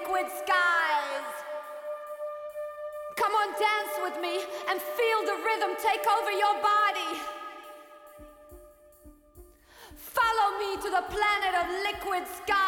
liquid skies. Come on, dance with me and feel the rhythm take over your body. Follow me to the planet of liquid skies.